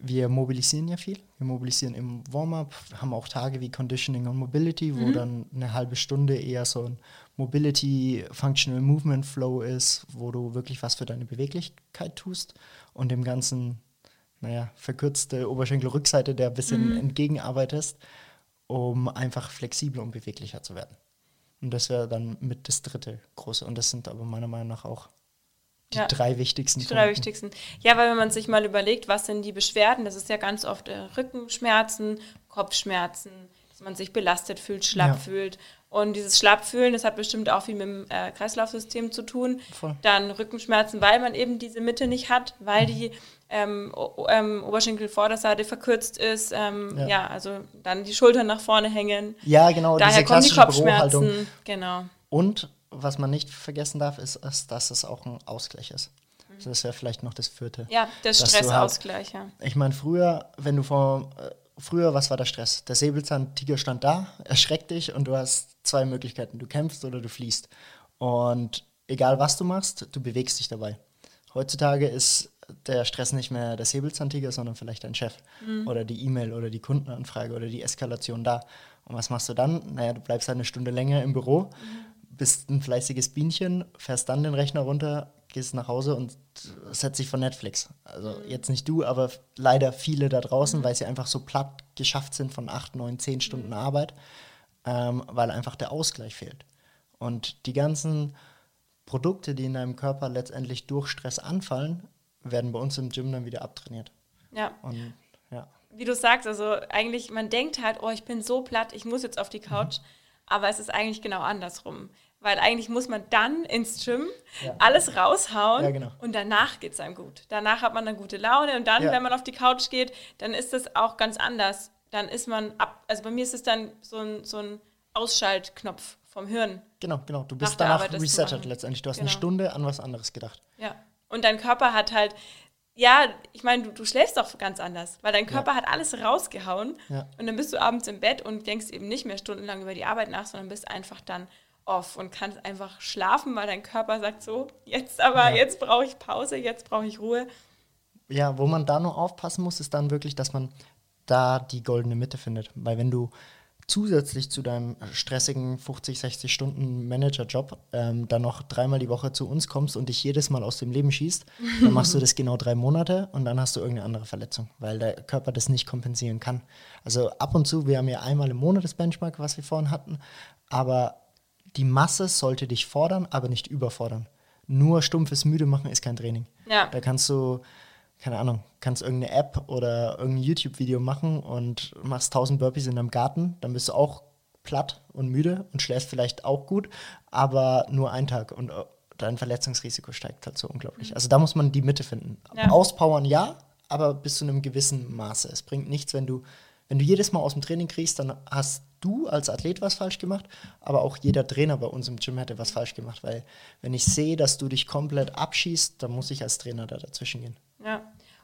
wir mobilisieren ja viel. Wir mobilisieren im Warm-up, haben auch Tage wie Conditioning und Mobility, wo mhm. dann eine halbe Stunde eher so ein Mobility Functional Movement Flow ist, wo du wirklich was für deine Beweglichkeit tust und dem ganzen, naja, verkürzte Oberschenkelrückseite der ein bisschen mhm. entgegenarbeitest, um einfach flexibler und beweglicher zu werden. Und das wäre dann mit das dritte große. Und das sind aber meiner Meinung nach auch die ja, drei wichtigsten. Die drei wichtigsten. Ja, weil wenn man sich mal überlegt, was sind die Beschwerden, das ist ja ganz oft äh, Rückenschmerzen, Kopfschmerzen, dass man sich belastet fühlt, schlapp ja. fühlt. Und dieses Schlappfühlen, das hat bestimmt auch viel mit dem äh, Kreislaufsystem zu tun. Voll. Dann Rückenschmerzen, weil man eben diese Mitte nicht hat, weil die ähm, ähm, Oberschenkelvorderseite verkürzt ist. Ähm, ja. ja. also dann die Schultern nach vorne hängen. Ja, genau. Daher kommen die Kopfschmerzen. Genau. Und was man nicht vergessen darf, ist, ist dass es auch ein Ausgleich ist. Mhm. Das wäre vielleicht noch das vierte. Ja, der Stressausgleich, halt, ja. Ich meine, früher, wenn du vor, äh, früher, was war der Stress? Der Säbelzahntiger stand da, erschreckt dich und du hast zwei Möglichkeiten. Du kämpfst oder du fliehst. Und egal was du machst, du bewegst dich dabei. Heutzutage ist der Stress nicht mehr der Säbelzahntiger, sondern vielleicht dein Chef mhm. oder die E-Mail oder die Kundenanfrage oder die Eskalation da. Und was machst du dann? Naja, du bleibst halt eine Stunde länger im Büro. Mhm bist ein fleißiges Bienchen, fährst dann den Rechner runter, gehst nach Hause und setzt dich vor Netflix. Also mhm. jetzt nicht du, aber leider viele da draußen, mhm. weil sie einfach so platt geschafft sind von acht, neun, zehn Stunden mhm. Arbeit, ähm, weil einfach der Ausgleich fehlt. Und die ganzen Produkte, die in deinem Körper letztendlich durch Stress anfallen, werden bei uns im Gym dann wieder abtrainiert. Ja. Und, ja. Wie du sagst, also eigentlich, man denkt halt, oh, ich bin so platt, ich muss jetzt auf die Couch. Mhm. Aber es ist eigentlich genau andersrum. Weil eigentlich muss man dann ins Gym ja. alles raushauen ja, genau. und danach geht es einem gut. Danach hat man eine gute Laune und dann, ja. wenn man auf die Couch geht, dann ist das auch ganz anders. Dann ist man ab, also bei mir ist es dann so ein, so ein Ausschaltknopf vom Hirn. Genau, genau. Du bist danach resettet letztendlich. Du hast genau. eine Stunde an was anderes gedacht. Ja. Und dein Körper hat halt, ja, ich meine, du, du schläfst doch ganz anders, weil dein Körper ja. hat alles rausgehauen ja. und dann bist du abends im Bett und denkst eben nicht mehr stundenlang über die Arbeit nach, sondern bist einfach dann off und kannst einfach schlafen, weil dein Körper sagt so, jetzt aber, ja. jetzt brauche ich Pause, jetzt brauche ich Ruhe. Ja, wo man da nur aufpassen muss, ist dann wirklich, dass man da die goldene Mitte findet. Weil wenn du zusätzlich zu deinem stressigen 50, 60 Stunden Managerjob ähm, dann noch dreimal die Woche zu uns kommst und dich jedes Mal aus dem Leben schießt, dann machst du das genau drei Monate und dann hast du irgendeine andere Verletzung, weil der Körper das nicht kompensieren kann. Also ab und zu, wir haben ja einmal im Monat das Benchmark, was wir vorhin hatten, aber die Masse sollte dich fordern, aber nicht überfordern. Nur stumpfes Müde machen ist kein Training. Ja. Da kannst du keine Ahnung, kannst irgendeine App oder irgendein YouTube-Video machen und machst 1000 Burpees in deinem Garten, dann bist du auch platt und müde und schläfst vielleicht auch gut, aber nur einen Tag und äh, dein Verletzungsrisiko steigt halt so unglaublich. Also da muss man die Mitte finden. Ja. Auspowern ja, aber bis zu einem gewissen Maße. Es bringt nichts, wenn du, wenn du jedes Mal aus dem Training kriegst, dann hast du als Athlet was falsch gemacht, aber auch jeder Trainer bei uns im Gym hätte was falsch gemacht, weil wenn ich sehe, dass du dich komplett abschießt, dann muss ich als Trainer da dazwischen gehen.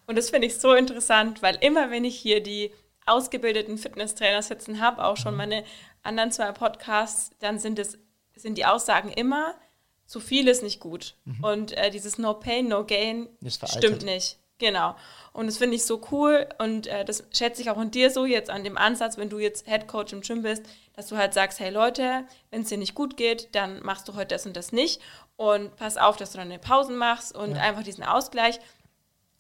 Ja, und das finde ich so interessant, weil immer wenn ich hier die ausgebildeten Fitnesstrainer sitzen habe, auch schon meine anderen zwei Podcasts, dann sind es sind die Aussagen immer, zu viel ist nicht gut. Und äh, dieses No Pain, No Gain stimmt nicht. Genau. Und das finde ich so cool und äh, das schätze ich auch in dir so jetzt an dem Ansatz, wenn du jetzt Head Coach im Gym bist, dass du halt sagst, hey Leute, wenn es dir nicht gut geht, dann machst du heute das und das nicht und pass auf, dass du dann eine Pause machst und einfach diesen Ausgleich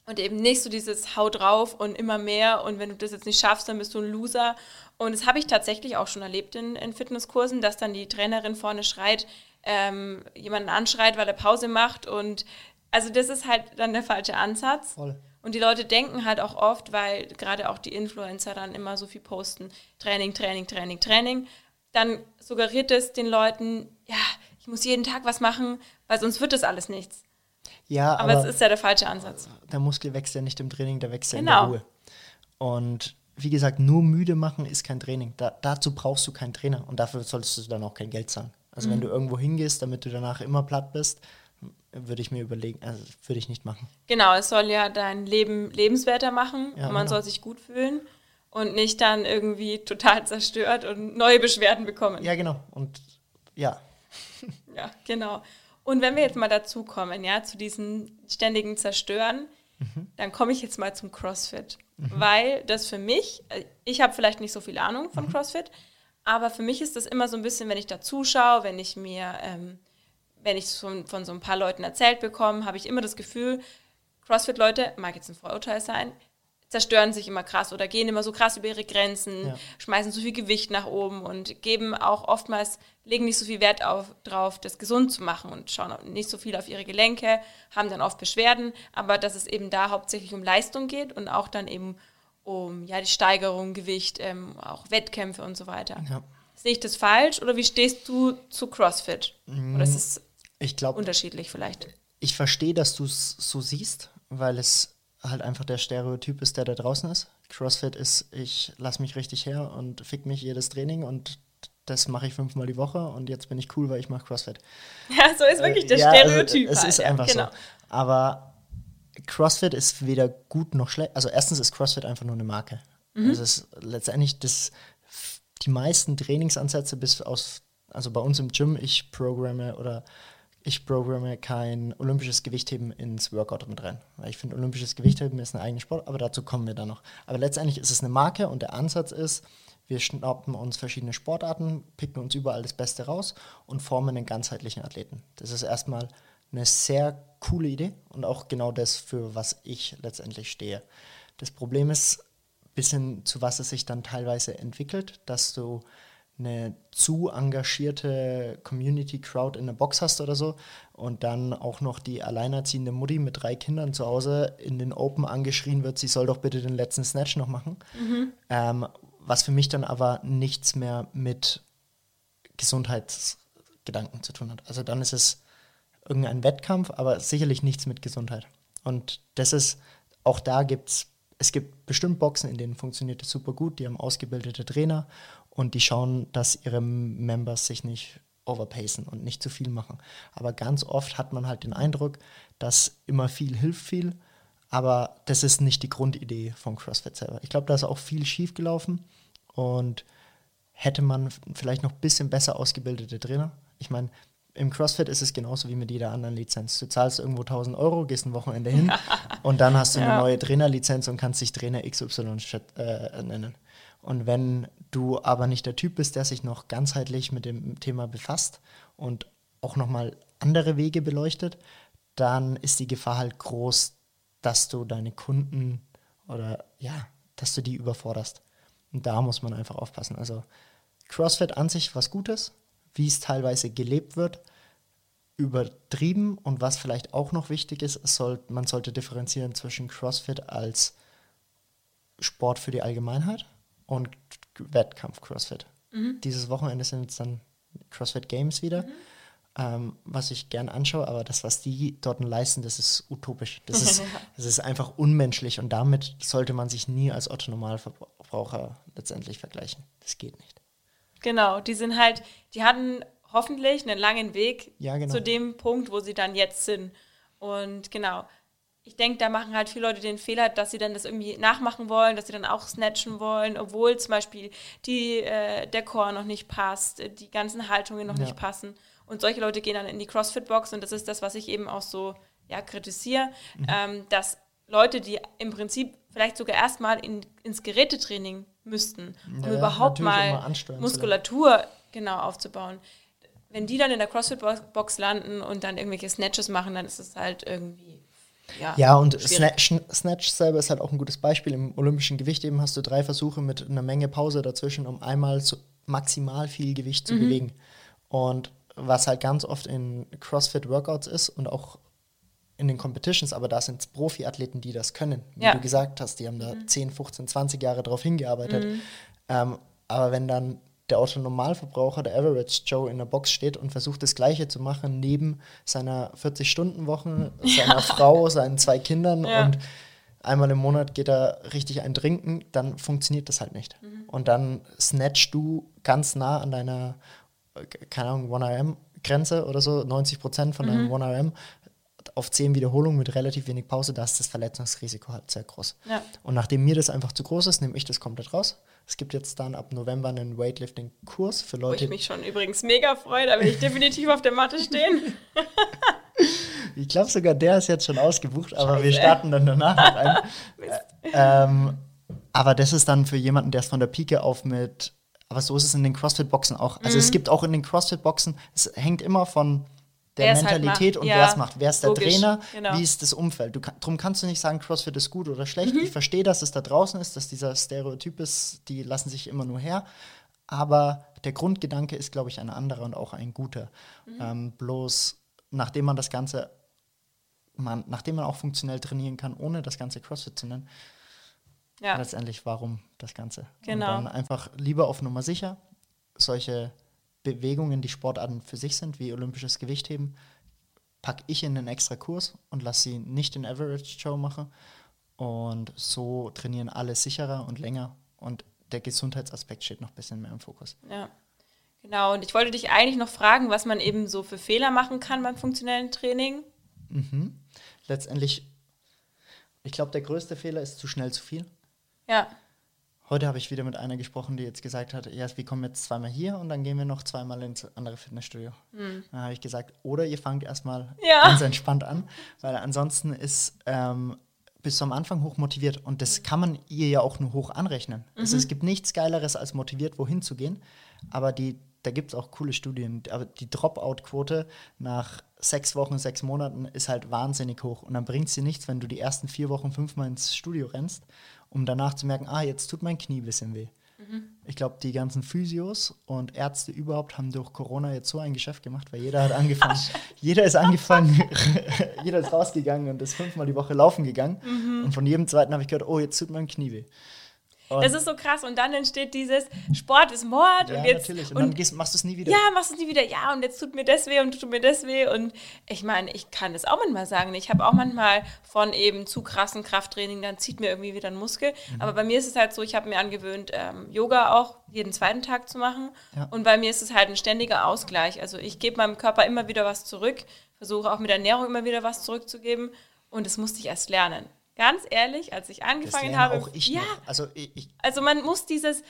und eben nicht so dieses Hau drauf und immer mehr und wenn du das jetzt nicht schaffst, dann bist du ein Loser. Und das habe ich tatsächlich auch schon erlebt in, in Fitnesskursen, dass dann die Trainerin vorne schreit, ähm, jemanden anschreit, weil er Pause macht und also das ist halt dann der falsche Ansatz. Voll. Und die Leute denken halt auch oft, weil gerade auch die Influencer dann immer so viel posten, Training, Training, Training, Training, dann suggeriert es den Leuten, ja, ich muss jeden Tag was machen, weil sonst wird das alles nichts. Ja, Aber, aber, es ist ja der falsche Ansatz. der Muskel wächst ja nicht im Training, der wächst ja Genau. in der Ruhe. Und wie gesagt, nur müde machen ist kein Training. Da, dazu brauchst du keinen Trainer und dafür solltest du dann auch kein Geld zahlen. Also Mhm. wenn du irgendwo hingehst, damit du danach immer platt bist, würde ich mir überlegen, also würde ich nicht machen. Genau, es soll ja dein Leben lebenswerter machen Ja, und man genau. soll sich gut fühlen und nicht dann irgendwie total zerstört und neue Beschwerden bekommen. Ja, genau. Und ja, Ja, genau. Und wenn wir jetzt mal dazu kommen, ja, zu diesem ständigen Zerstören, dann komme ich jetzt mal zum CrossFit. Weil das für mich, äh, ich habe vielleicht nicht so viel Ahnung von CrossFit, aber für mich ist das immer so ein bisschen, wenn ich da zuschaue, wenn ich mir, ähm, wenn ich es von, von so ein paar Leuten erzählt bekomme, habe ich immer das Gefühl, CrossFit-Leute, mag jetzt ein Vorurteil sein, zerstören sich immer krass oder gehen immer so krass über ihre Grenzen, Ja. schmeißen so viel Gewicht nach oben und geben auch oftmals, legen nicht so viel Wert auf, drauf, das gesund zu machen und schauen nicht so viel auf ihre Gelenke, haben dann oft Beschwerden, aber dass es eben da hauptsächlich um Leistung geht und auch dann eben um ja, die Steigerung, Gewicht, ähm, auch Wettkämpfe und so weiter. ja. Sehe ich das falsch oder wie stehst du zu CrossFit? Oder ist es Ich glaube, unterschiedlich vielleicht? ich verstehe, dass du es so siehst, weil es halt einfach der Stereotyp ist, der da draußen ist. CrossFit ist, ich lasse mich richtig her und fick mich jedes Training und das mache ich fünfmal die Woche und jetzt bin ich cool, weil ich mache CrossFit. Ja, so ist wirklich der Äh, Ja, also, Stereotyp. es halt, ist einfach genau. so. Aber CrossFit ist weder gut noch schlecht. Also erstens ist CrossFit einfach nur eine Marke. Mhm. Also es ist letztendlich das, die meisten Trainingsansätze bis aus, also bei uns im Gym, ich programme oder ich programme kein olympisches Gewichtheben ins Workout mit rein. Weil ich finde, olympisches Gewichtheben ist ein eigener Sport, aber dazu kommen wir dann noch. Aber letztendlich ist es eine Marke und der Ansatz ist, wir schnappen uns verschiedene Sportarten, picken uns überall das Beste raus und formen einen ganzheitlichen Athleten. Das ist erstmal eine sehr coole Idee und auch genau das, für was ich letztendlich stehe. Das Problem ist, bis hin zu was es sich dann teilweise entwickelt, dass du eine zu engagierte Community-Crowd in der Box hast oder so und dann auch noch die alleinerziehende Mutti mit drei Kindern zu Hause in den Open angeschrien wird, sie soll doch bitte den letzten Snatch noch machen. Ähm, was für mich dann aber nichts mehr mit Gesundheitsgedanken zu tun hat. Also dann ist es irgendein Wettkampf, aber sicherlich nichts mit Gesundheit. Und das ist, auch da gibt es, es gibt bestimmt Boxen, in denen funktioniert es super gut, die haben ausgebildete Trainer und die schauen, dass ihre Members sich nicht overpacen und nicht zu viel machen. Aber ganz oft hat man halt den Eindruck, dass immer viel hilft viel, aber das ist nicht die Grundidee von CrossFit selber. Ich glaube, da ist auch viel schief gelaufen und hätte man vielleicht noch ein bisschen besser ausgebildete Trainer. Ich meine, im CrossFit ist es genauso wie mit jeder anderen Lizenz. Du zahlst irgendwo 1000 Euro, gehst ein Wochenende hin und dann hast du eine Ja. neue Trainerlizenz und kannst dich Trainer XY äh, nennen. Und wenn du aber nicht der Typ bist, der sich noch ganzheitlich mit dem Thema befasst und auch nochmal andere Wege beleuchtet, dann ist die Gefahr halt groß, dass du deine Kunden oder ja, dass du die überforderst. Und da muss man einfach aufpassen. Also CrossFit an sich was Gutes, wie es teilweise gelebt wird, übertrieben und was vielleicht auch noch wichtig ist, soll, man sollte differenzieren zwischen CrossFit als Sport für die Allgemeinheit und Wettkampf-CrossFit. Mhm. Dieses Wochenende sind jetzt dann CrossFit Games wieder, mhm. ähm, was ich gern anschaue, aber das, was die dort leisten, das ist utopisch. Das ist, das ist einfach unmenschlich und damit sollte man sich nie als Otto-Normalverbraucher letztendlich vergleichen. Das geht nicht. Genau, die sind halt, die hatten hoffentlich einen langen Weg ja, genau. zu dem Punkt, wo sie dann jetzt sind. Und genau, ich denke, da machen halt viele Leute den Fehler, dass sie dann das irgendwie nachmachen wollen, dass sie dann auch snatchen wollen, obwohl zum Beispiel die, äh, der Chor noch nicht passt, die ganzen Haltungen noch ja. nicht passen. Und solche Leute gehen dann in die CrossFit-Box und das ist das, was ich eben auch so ja, kritisiere, mhm. ähm, dass Leute, die im Prinzip vielleicht sogar erstmal in, ins Gerätetraining müssten, um ja, überhaupt mal Muskulatur genau aufzubauen. Wenn die dann in der CrossFit-Box landen und dann irgendwelche Snatches machen, dann ist es halt irgendwie. Ja, ja und Snatch, Snatch selber ist halt auch ein gutes Beispiel. Im olympischen Gewicht eben hast du drei Versuche mit einer Menge Pause dazwischen, um einmal zu maximal viel Gewicht zu mhm. bewegen. Und was halt ganz oft in CrossFit-Workouts ist und auch in den Competitions, aber da sind es Profiathleten, die das können, wie ja. du gesagt hast. Die haben da mhm. 10, 15, 20 Jahre drauf hingearbeitet. Mhm. Ähm, aber wenn dann der Otto-Normalverbraucher, der Average Joe in der Box steht und versucht das Gleiche zu machen, neben seiner 40-Stunden-Woche, seiner ja. Frau, seinen zwei Kindern ja. und einmal im Monat geht er richtig ein Trinken, dann funktioniert das halt nicht. Mhm. Und dann snatchst du ganz nah an deiner, keine Ahnung, 1RM-Grenze oder so, 90 Prozent von deinem mhm. 1RM auf zehn Wiederholungen mit relativ wenig Pause, da ist das Verletzungsrisiko halt sehr groß. Ja. Und nachdem mir das einfach zu groß ist, nehme ich das komplett raus. Es gibt jetzt dann ab November einen Weightlifting-Kurs für Leute. Wo ich mich schon übrigens mega freue, da will ich definitiv auf der Matte stehen. ich glaube sogar, der ist jetzt schon ausgebucht, aber Scheiße. wir starten dann danach noch ein. ähm, aber das ist dann für jemanden, der es von der Pike auf mit, aber so ist es in den CrossFit-Boxen auch. Also mhm. es gibt auch in den CrossFit-Boxen, es hängt immer von der halt Mentalität halt und ja, wer es macht. Wer ist der logisch, Trainer? Genau. Wie ist das Umfeld? Du, darum kannst du nicht sagen, CrossFit ist gut oder schlecht. Mhm. Ich verstehe, dass es da draußen ist, dass dieser Stereotyp ist, die lassen sich immer nur her. Aber der Grundgedanke ist, glaube ich, ein anderer und auch ein guter. Mhm. Ähm, bloß nachdem man das Ganze, man, nachdem man auch funktionell trainieren kann, ohne das Ganze CrossFit zu nennen, ja. letztendlich warum das Ganze. Genau. Und dann einfach lieber auf Nummer sicher solche Bewegungen, die Sportarten für sich sind, wie olympisches Gewichtheben, packe ich in einen extra Kurs und lasse sie nicht in Average Show machen. Und so trainieren alle sicherer und länger. Und der Gesundheitsaspekt steht noch ein bisschen mehr im Fokus. Ja, genau. Und ich wollte dich eigentlich noch fragen, was man eben so für Fehler machen kann beim funktionellen Training. Mhm. Letztendlich, ich glaube, der größte Fehler ist zu schnell zu viel. Ja. Heute habe ich wieder mit einer gesprochen, die jetzt gesagt hat, ja, wir kommen jetzt zweimal hier und dann gehen wir noch zweimal ins andere Fitnessstudio. Mhm. Dann habe ich gesagt, oder ihr fangt erstmal ja. ganz entspannt an, weil ansonsten ist ähm, bist du am Anfang hoch motiviert und das kann man ihr ja auch nur hoch anrechnen. Mhm. Also es gibt nichts Geileres, als motiviert wohin zu gehen, aber die, da gibt es auch coole Studien, aber die Dropout-Quote nach sechs Wochen, sechs Monaten ist halt wahnsinnig hoch und dann bringt es dir nichts, wenn du die ersten vier Wochen fünfmal ins Studio rennst um danach zu merken, ah, jetzt tut mein Knie ein bisschen weh. Mhm. Ich glaube, die ganzen Physios und Ärzte überhaupt haben durch Corona jetzt so ein Geschäft gemacht, weil jeder hat angefangen, jeder ist angefangen, jeder ist rausgegangen und ist fünfmal die Woche laufen gegangen. Mhm. Und von jedem zweiten habe ich gehört, oh, jetzt tut mein Knie weh. Und das ist so krass. Und dann entsteht dieses Sport ist Mord. Ja, und jetzt, natürlich. Und, und dann gehst, machst du es nie wieder. Ja, machst du es nie wieder. Ja, und jetzt tut mir das weh und tut mir das weh. Und ich meine, ich kann das auch manchmal sagen. Ich habe auch manchmal von eben zu krassen Krafttraining, dann zieht mir irgendwie wieder ein Muskel. Mhm. Aber bei mir ist es halt so, ich habe mir angewöhnt, ähm, Yoga auch jeden zweiten Tag zu machen. Ja. Und bei mir ist es halt ein ständiger Ausgleich. Also ich gebe meinem Körper immer wieder was zurück, versuche auch mit Ernährung immer wieder was zurückzugeben. Und das musste ich erst lernen. Ganz ehrlich, als ich angefangen habe. Auch ich ja, noch. Also, ich, also man muss dieses,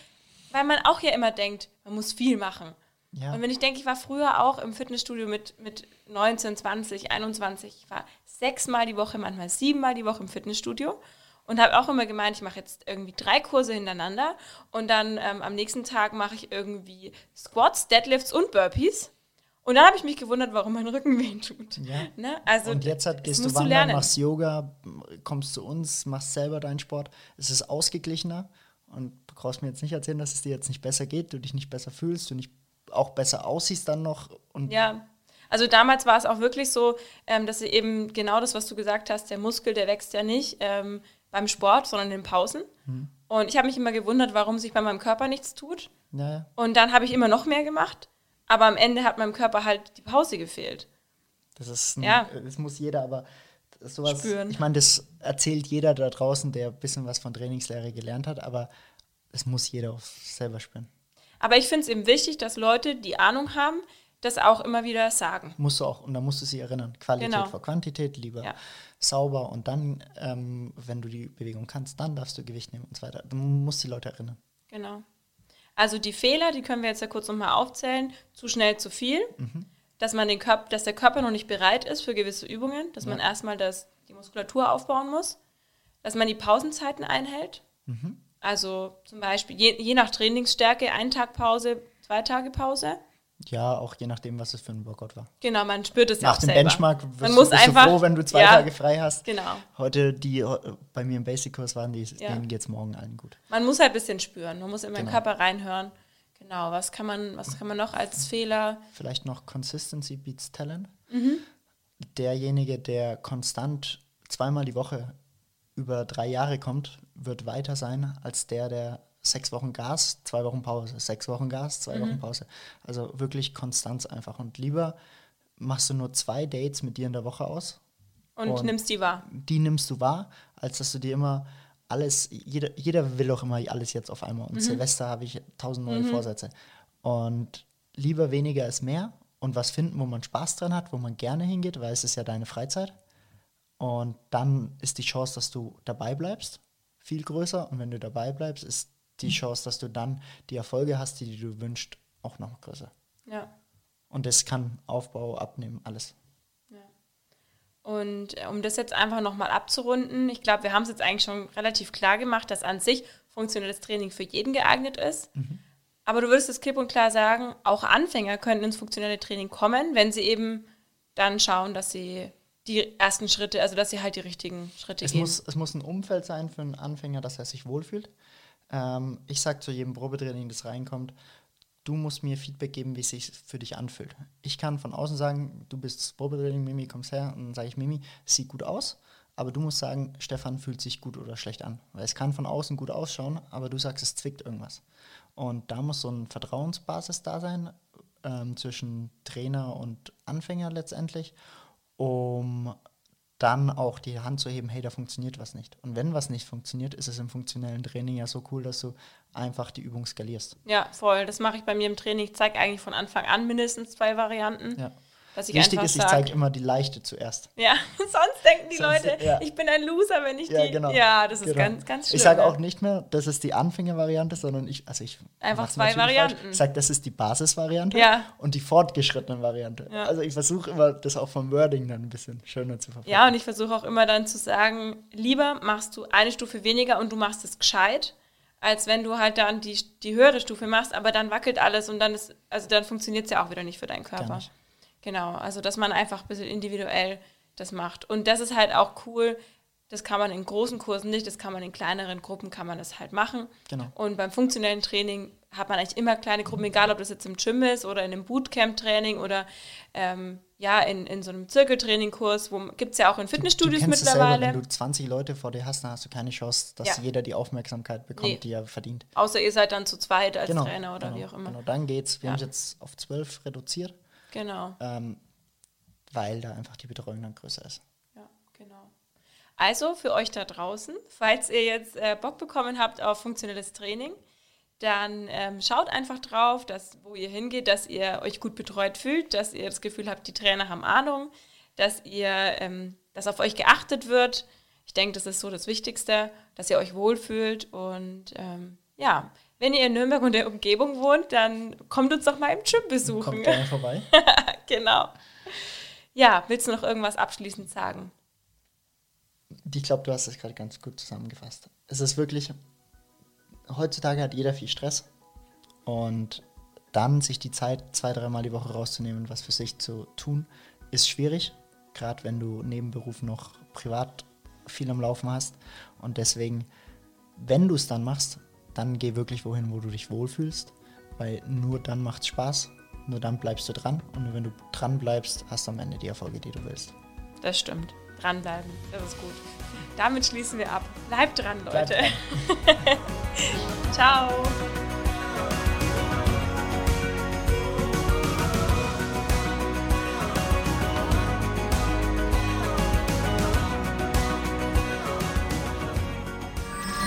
weil man auch ja immer denkt, man muss viel machen. Ja. Und wenn ich denke, ich war früher auch im Fitnessstudio mit, mit 19, 20, 21, ich war sechsmal die Woche, manchmal siebenmal die Woche im Fitnessstudio und habe auch immer gemeint, ich mache jetzt irgendwie drei Kurse hintereinander und dann ähm, am nächsten Tag mache ich irgendwie Squats, Deadlifts und Burpees. Und dann habe ich mich gewundert, warum mein Rücken weh tut. Ja. Ne? Also, und jetzt halt, gehst du wandern, machst Yoga, kommst zu uns, machst selber deinen Sport. Es ist ausgeglichener und du brauchst mir jetzt nicht erzählen, dass es dir jetzt nicht besser geht, du dich nicht besser fühlst, du nicht auch besser aussiehst dann noch. Und ja, Also damals war es auch wirklich so, ähm, dass eben genau das, was du gesagt hast, der Muskel, der wächst ja nicht ähm, beim Sport, sondern in den Pausen. Mhm. Und ich habe mich immer gewundert, warum sich bei meinem Körper nichts tut. Ja. Und dann habe ich immer noch mehr gemacht. Aber am Ende hat meinem Körper halt die Pause gefehlt. Das ist, ein, ja. das muss jeder aber sowas, spüren. Ich meine, das erzählt jeder da draußen, der ein bisschen was von Trainingslehre gelernt hat, aber das muss jeder auch selber spüren. Aber ich finde es eben wichtig, dass Leute, die Ahnung haben, das auch immer wieder sagen. Musst du auch, und da musst du sie erinnern. Qualität genau. vor Quantität, lieber ja. sauber und dann, ähm, wenn du die Bewegung kannst, dann darfst du Gewicht nehmen und so weiter. Du musst die Leute erinnern. Genau. Also die Fehler, die können wir jetzt ja kurz nochmal aufzählen. Zu schnell, zu viel. Mhm. Dass, man den Körper, dass der Körper noch nicht bereit ist für gewisse Übungen. Dass ja. man erstmal das, die Muskulatur aufbauen muss. Dass man die Pausenzeiten einhält. Mhm. Also zum Beispiel je, je nach Trainingsstärke, ein Tag Pause, zwei Tage Pause. Ja, auch je nachdem, was es für ein Workout war. Genau, man spürt es ja auch Nach dem Benchmark wirst man muss du, bist einfach, froh, wenn du zwei ja, Tage frei hast. Genau. Heute, die bei mir im Basic-Kurs waren, die, ja. denen geht es morgen allen gut. Man muss halt ein bisschen spüren, man muss in den genau. Körper reinhören. Genau, was kann, man, was kann man noch als Fehler? Vielleicht noch Consistency beats Talent. Mhm. Derjenige, der konstant zweimal die Woche über drei Jahre kommt, wird weiter sein als der, der sechs Wochen Gas, zwei Wochen Pause, sechs Wochen Gas, zwei mhm. Wochen Pause. Also wirklich Konstanz einfach. Und lieber machst du nur zwei Dates mit dir in der Woche aus. Und, und nimmst die wahr. Die nimmst du wahr, als dass du dir immer alles, jeder, jeder will auch immer alles jetzt auf einmal. Und mhm. Silvester habe ich tausend neue mhm. Vorsätze. Und lieber weniger ist mehr und was finden, wo man Spaß dran hat, wo man gerne hingeht, weil es ist ja deine Freizeit. Und dann ist die Chance, dass du dabei bleibst, viel größer. Und wenn du dabei bleibst, ist die Chance, dass du dann die Erfolge hast, die du wünschst, auch noch größer. Ja. Und das kann Aufbau, Abnehmen, alles. Ja. Und äh, um das jetzt einfach nochmal abzurunden, ich glaube, wir haben es jetzt eigentlich schon relativ klar gemacht, dass an sich funktionelles Training für jeden geeignet ist. Mhm. Aber du würdest es klipp und klar sagen, auch Anfänger können ins funktionelle Training kommen, wenn sie eben dann schauen, dass sie die ersten Schritte, also dass sie halt die richtigen Schritte es gehen. Muss, es muss ein Umfeld sein für einen Anfänger, dass er sich wohlfühlt. Ähm, ich sage zu jedem Probetraining, das reinkommt, du musst mir Feedback geben, wie es sich für dich anfühlt. Ich kann von außen sagen, du bist Probetraining, Mimi, kommst her und dann sage ich, Mimi, sieht gut aus. Aber du musst sagen, Stefan fühlt sich gut oder schlecht an. Weil es kann von außen gut ausschauen, aber du sagst, es zwickt irgendwas. Und da muss so eine Vertrauensbasis da sein ähm, zwischen Trainer und Anfänger letztendlich, um dann auch die Hand zu heben, hey, da funktioniert was nicht. Und wenn was nicht funktioniert, ist es im funktionellen Training ja so cool, dass du einfach die Übung skalierst. Ja, voll. Das mache ich bei mir im Training. Ich zeige eigentlich von Anfang an mindestens zwei Varianten. Ja. Wichtig ist, ich zeige immer die leichte zuerst. Ja, sonst denken die sonst, Leute, ja. ich bin ein Loser, wenn ich ja, die. Genau. Ja, das ist genau. ganz, ganz schlimm. Ich sage auch nicht mehr, das ist die Anfängervariante, sondern ich, also ich. Einfach zwei Varianten. Falsch. Ich sage, das ist die Basisvariante ja. und die fortgeschrittene Variante. Ja. Also ich versuche immer, das auch vom Wording dann ein bisschen schöner zu verfolgen. Ja, und ich versuche auch immer dann zu sagen, lieber machst du eine Stufe weniger und du machst es gescheit als wenn du halt dann die, die höhere Stufe machst, aber dann wackelt alles und dann ist, also dann funktioniert es ja auch wieder nicht für deinen Körper. Genau, also dass man einfach ein bisschen individuell das macht. Und das ist halt auch cool, das kann man in großen Kursen nicht, das kann man in kleineren Gruppen, kann man das halt machen. Genau. Und beim funktionellen Training hat man eigentlich immer kleine Gruppen, egal ob das jetzt im Gym ist oder in einem Bootcamp-Training oder ähm, ja, in, in so einem Zirkeltraining-Kurs, wo gibt es ja auch in Fitnessstudios du, du mittlerweile. Selber, wenn du 20 Leute vor dir hast, dann hast du keine Chance, dass ja. jeder die Aufmerksamkeit bekommt, nee. die er verdient. Außer ihr seid dann zu zweit als genau, Trainer oder genau, wie auch immer. Genau, dann geht's. Wir ja. haben es jetzt auf 12 reduziert. Genau. Ähm, weil da einfach die Betreuung dann größer ist. Ja, genau. Also für euch da draußen, falls ihr jetzt äh, Bock bekommen habt auf funktionelles Training, dann ähm, schaut einfach drauf, dass, wo ihr hingeht, dass ihr euch gut betreut fühlt, dass ihr das Gefühl habt, die Trainer haben Ahnung, dass ihr, ähm, dass auf euch geachtet wird. Ich denke, das ist so das Wichtigste, dass ihr euch wohlfühlt und ähm, ja, wenn ihr in Nürnberg und der Umgebung wohnt, dann kommt uns doch mal im Gym besuchen. Kommt gerne vorbei. genau. Ja, willst du noch irgendwas abschließend sagen? Ich glaube, du hast es gerade ganz gut zusammengefasst. Es ist wirklich, heutzutage hat jeder viel Stress und dann sich die Zeit zwei, dreimal die Woche rauszunehmen, was für sich zu tun, ist schwierig, gerade wenn du neben Beruf noch privat viel am Laufen hast. Und deswegen, wenn du es dann machst, dann geh wirklich wohin, wo du dich wohlfühlst, weil nur dann macht es Spaß nur dann bleibst du dran. Und nur wenn du dran bleibst, hast du am Ende die Erfolge, die du willst. Das stimmt. Dranbleiben, das ist gut. Damit schließen wir ab. Bleibt dran, Leute. Bleibt dran. Ciao.